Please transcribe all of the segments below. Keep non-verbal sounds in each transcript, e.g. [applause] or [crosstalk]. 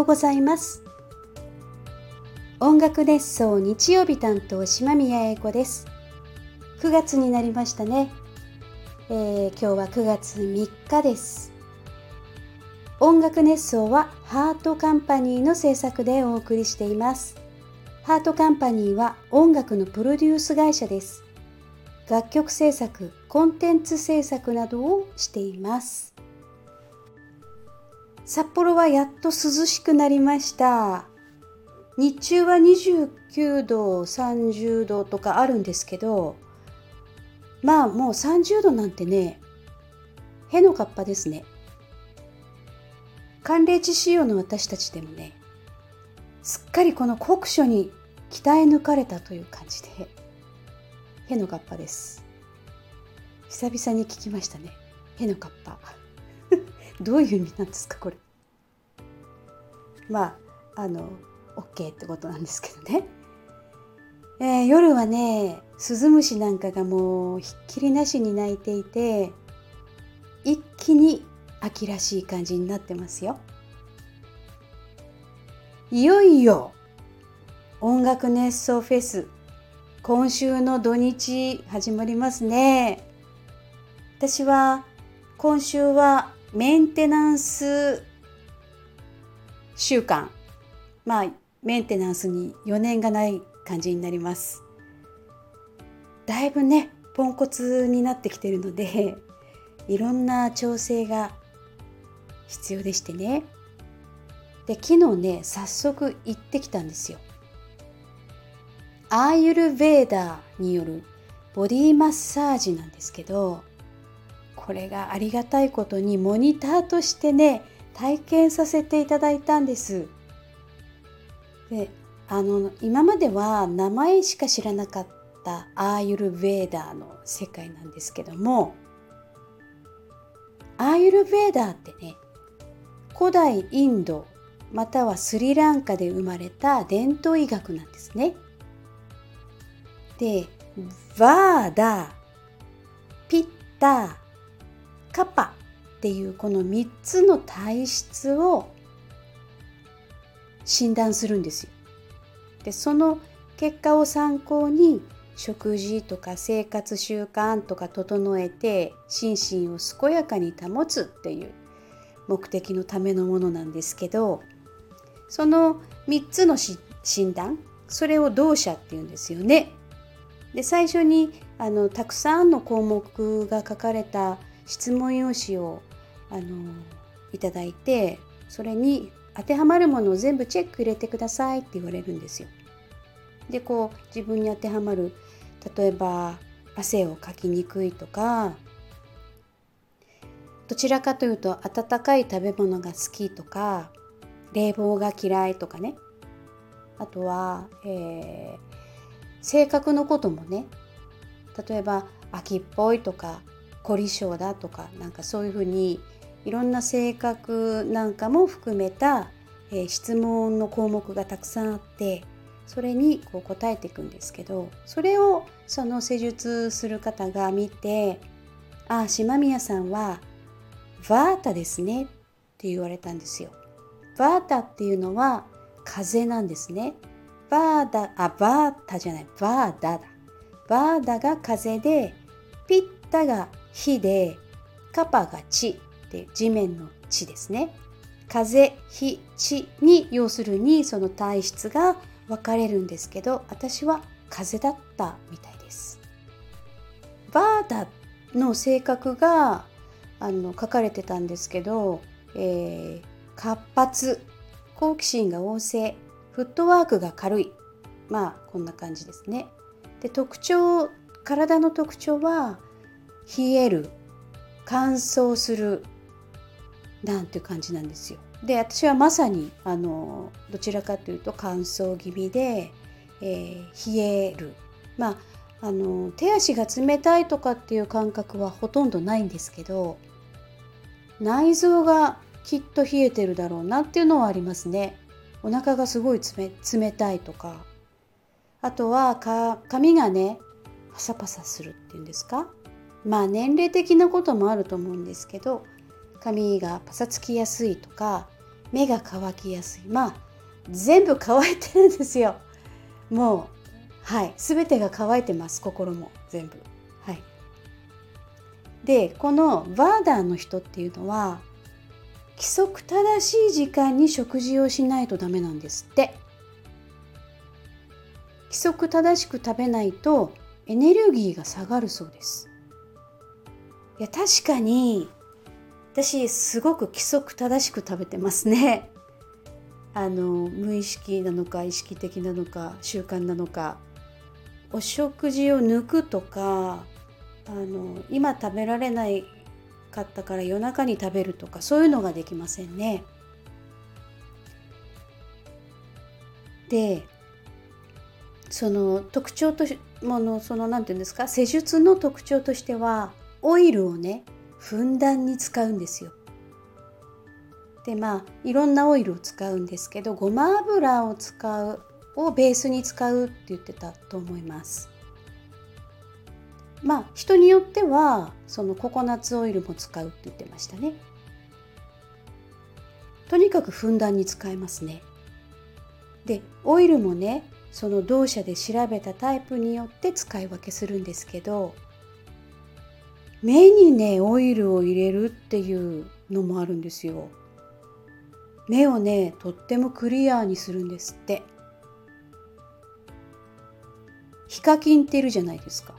ようございます。音楽熱奏日曜日担当島宮英子です。9月になりましたね、えー、今日は9月3日です。音楽熱奏はハートカンパニーの制作でお送りしています。ハートカンパニーは音楽のプロデュース会社です。楽曲制作、コンテンツ制作などをしています。札幌はやっと涼しくなりました。日中は29度30度とかあるんですけどまあもう30度なんてねへのかっぱですね。寒冷地仕様の私たちでもねすっかりこの酷暑に鍛え抜かれたという感じでへのかっぱです。久々に聞きましたね。へのかっぱ。どういう意味なんですかこれ？まああの OK ってことなんですけどね、えー、夜はねスズムシなんかがもうひっきりなしに鳴いていて一気に秋らしい感じになってますよ。いよいよ音楽熱奏フェス今週の土日始まりますね。私は今週はメンテナンス週間。まあメンテナンスに余念がない感じになります。だいぶねポンコツになってきてるのでいろんな調整が必要でしてね。で昨日ね早速行ってきたんですよ。アーユルベーダーによるボディマッサージなんですけどこれがありがたいことにモニターとしてね体験させていただいたんです。であの今までは名前しか知らなかったアーユルベーダーの世界なんですけどもアーユルベーダーってね古代インドまたはスリランカで生まれた伝統医学なんですね。でバーダーピッターカパっていうこの3つの体質を診断するんですよ。でその結果を参考に食事とか生活習慣とか整えて心身を健やかに保つっていう目的のためのものなんですけどその3つの診断それを同社っていうんですよね。で最初にあのたくさんの項目が書かれた質問用紙をあのいただいてそれに当てはまるものを全部チェック入れてくださいって言われるんですよ。でこう自分に当てはまる例えば汗をかきにくいとかどちらかというと温かい食べ物が好きとか冷房が嫌いとかねあとは、えー、性格のこともね例えば秋っぽいとか凝り性だとかなんかそういうふうにいろんな性格なんかも含めた、えー、質問の項目がたくさんあってそれにこう答えていくんですけどそれをその施術する方が見て「ああ島宮さんはバータですね」って言われたんですよ。バータっていうのは風なんですね。バーダ、あ、バータじゃない、バーダだ。バーダが風で、ピッタが火で、カパが地って地面の地ですね。風、火、地に要するにその体質が分かれるんですけど、私は風だったみたいです。バーダの性格があの書かれてたんですけど、えー、活発、好奇心が旺盛、フットワークが軽いまあこんな感じですね。で特徴体の特徴は冷える乾燥するなんていう感じなんですよ。で私はまさにあのどちらかというと乾燥気味で、えー、冷えるまああの手足が冷たいとかっていう感覚はほとんどないんですけど内臓がきっと冷えてるだろうなっていうのはありますね。お腹がすごい冷たいとかあとはか髪がねパサパサするっていうんですか？まあ年齢的なこともあると思うんですけど髪がパサつきやすいとか、目が乾きやすい。まあ全部乾いてるんですよ。もうはい。全てが乾いてます心も全部。はい。でこのバーダーの人っていうのは規則正しい時間に食事をしないとダメなんですって。規則正しく食べないとエネルギーが下がるそうです。いや確かに私すごく規則正しく食べてますね [laughs] あの無意識なのか意識的なのか習慣なのかお食事を抜くとかあの今食べられないかったから夜中に食べるとかそういうのができませんね。でその特徴とものその何て言うんですか施術の特徴としてはオイルをねふんだんに使うんですよ。でまあいろんなオイルを使うんですけどごま油を使うをベースに使うって言ってたと思います。まあ人によってはそのココナッツオイルも使うって言ってましたね。とにかくふんだんに使えますね。でオイルもねその同社で調べたタイプによって使い分けするんですけど目にねオイルを入れるっていうのもあるんですよ。目をねとってもクリアにするんですってヒカキンっているじゃないですか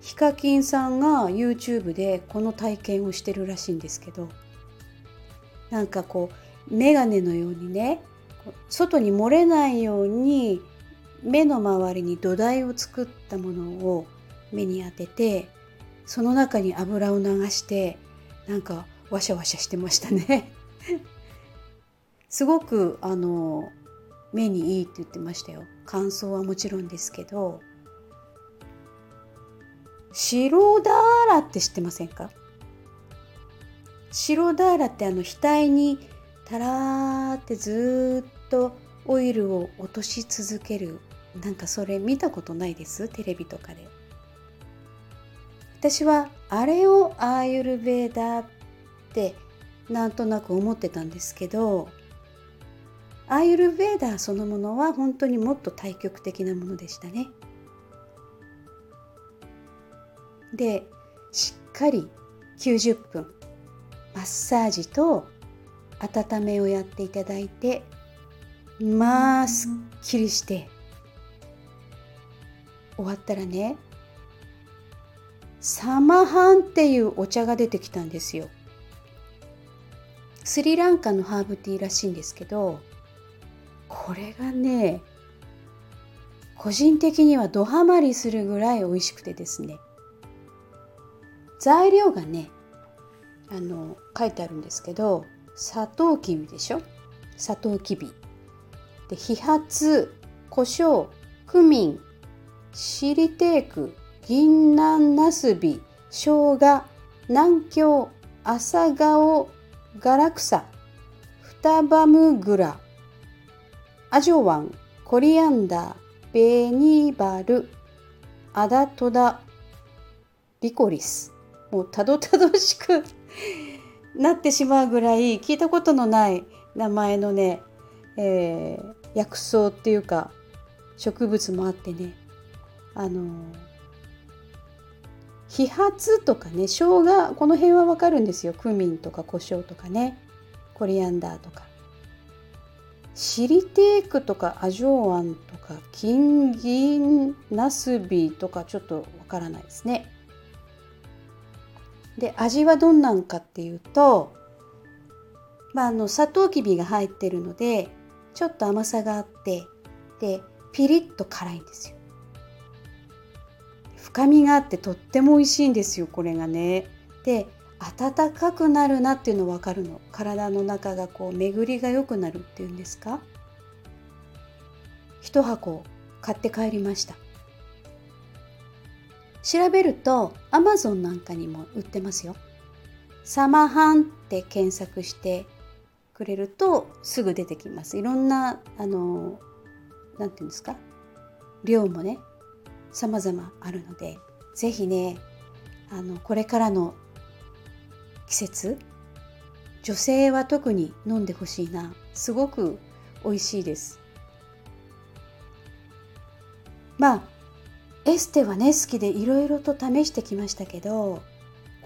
ヒカキンさんが YouTube でこの体験をしてるらしいんですけどなんかこう眼鏡のようにね外に漏れないように目の周りに土台を作ったものを目に当ててその中に油を流してなんかワシャワシャしてましたね。[laughs] すごくあの目にいいって言ってましたよ。乾燥はもちろんですけど。白ダーラって知ってませんか？白ダーラってあの額にたらーってずっとオイルを落とし続ける。なんかそれ見たことないです？テレビとかで。私はあれをアーユルベーダーってなんとなく思ってたんですけどアーユルベーダーそのものは本当にもっと対極的なものでしたね。でしっかり90分マッサージと温めをやっていただいてまあすっきりして終わったらねサマハンっていうお茶が出てきたんですよ。スリランカのハーブティーらしいんですけどこれがね個人的にはドハマりするぐらい美味しくてですね。材料がねあの書いてあるんですけどサトウキビでしょ？サトウキビ。で飛髪胡椒クミンシリテーク銀杏ナスビ生姜南京朝顔ガラクサ双葉ムグラアジョワンコリアンダーベニバルアダトダリコリス。もうたどたどしくなってしまうぐらい聞いたことのない名前のね、えー、薬草っていうか植物もあってね。あの飛髪とかね生姜この辺はわかるんですよ。クミンとか胡椒とかね。コリアンダーとか。シリテークとかアジョワンとか金銀ナスビとかちょっとわからないですね。で味はどんなんかっていうと、まあ、あのサトウキビが入ってるのでちょっと甘さがあってでピリッと辛いんですよ。深みがあってとっても美味しいんですよこれがね。で暖かくなるなっていうの分かるの。体の中がこう巡りが良くなるっていうんですか。一箱買って帰りました。調べると Amazon なんかにも売ってますよ。サマハンって検索してくれるとすぐ出てきます。いろんな、あの、なんていうんですか。量もね、様々あるので、ぜひね、あの、これからの季節、女性は特に飲んでほしいな。すごく美味しいです。まあエステはね好きでいろいろと試してきましたけど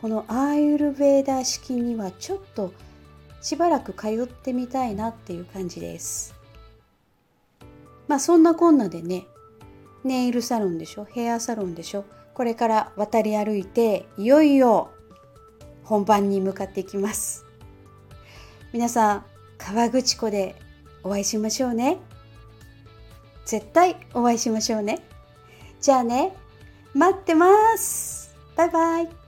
このアーユルベーダー式にはちょっとしばらく通ってみたいなっていう感じです。まあそんなこんなでねネイルサロンでしょ？ヘアサロンでしょ？これから渡り歩いていよいよ本番に向かっていきます。皆さん河口湖でお会いしましょうね。絶対お会いしましょうね。じゃあね。待ってます。バイバイ。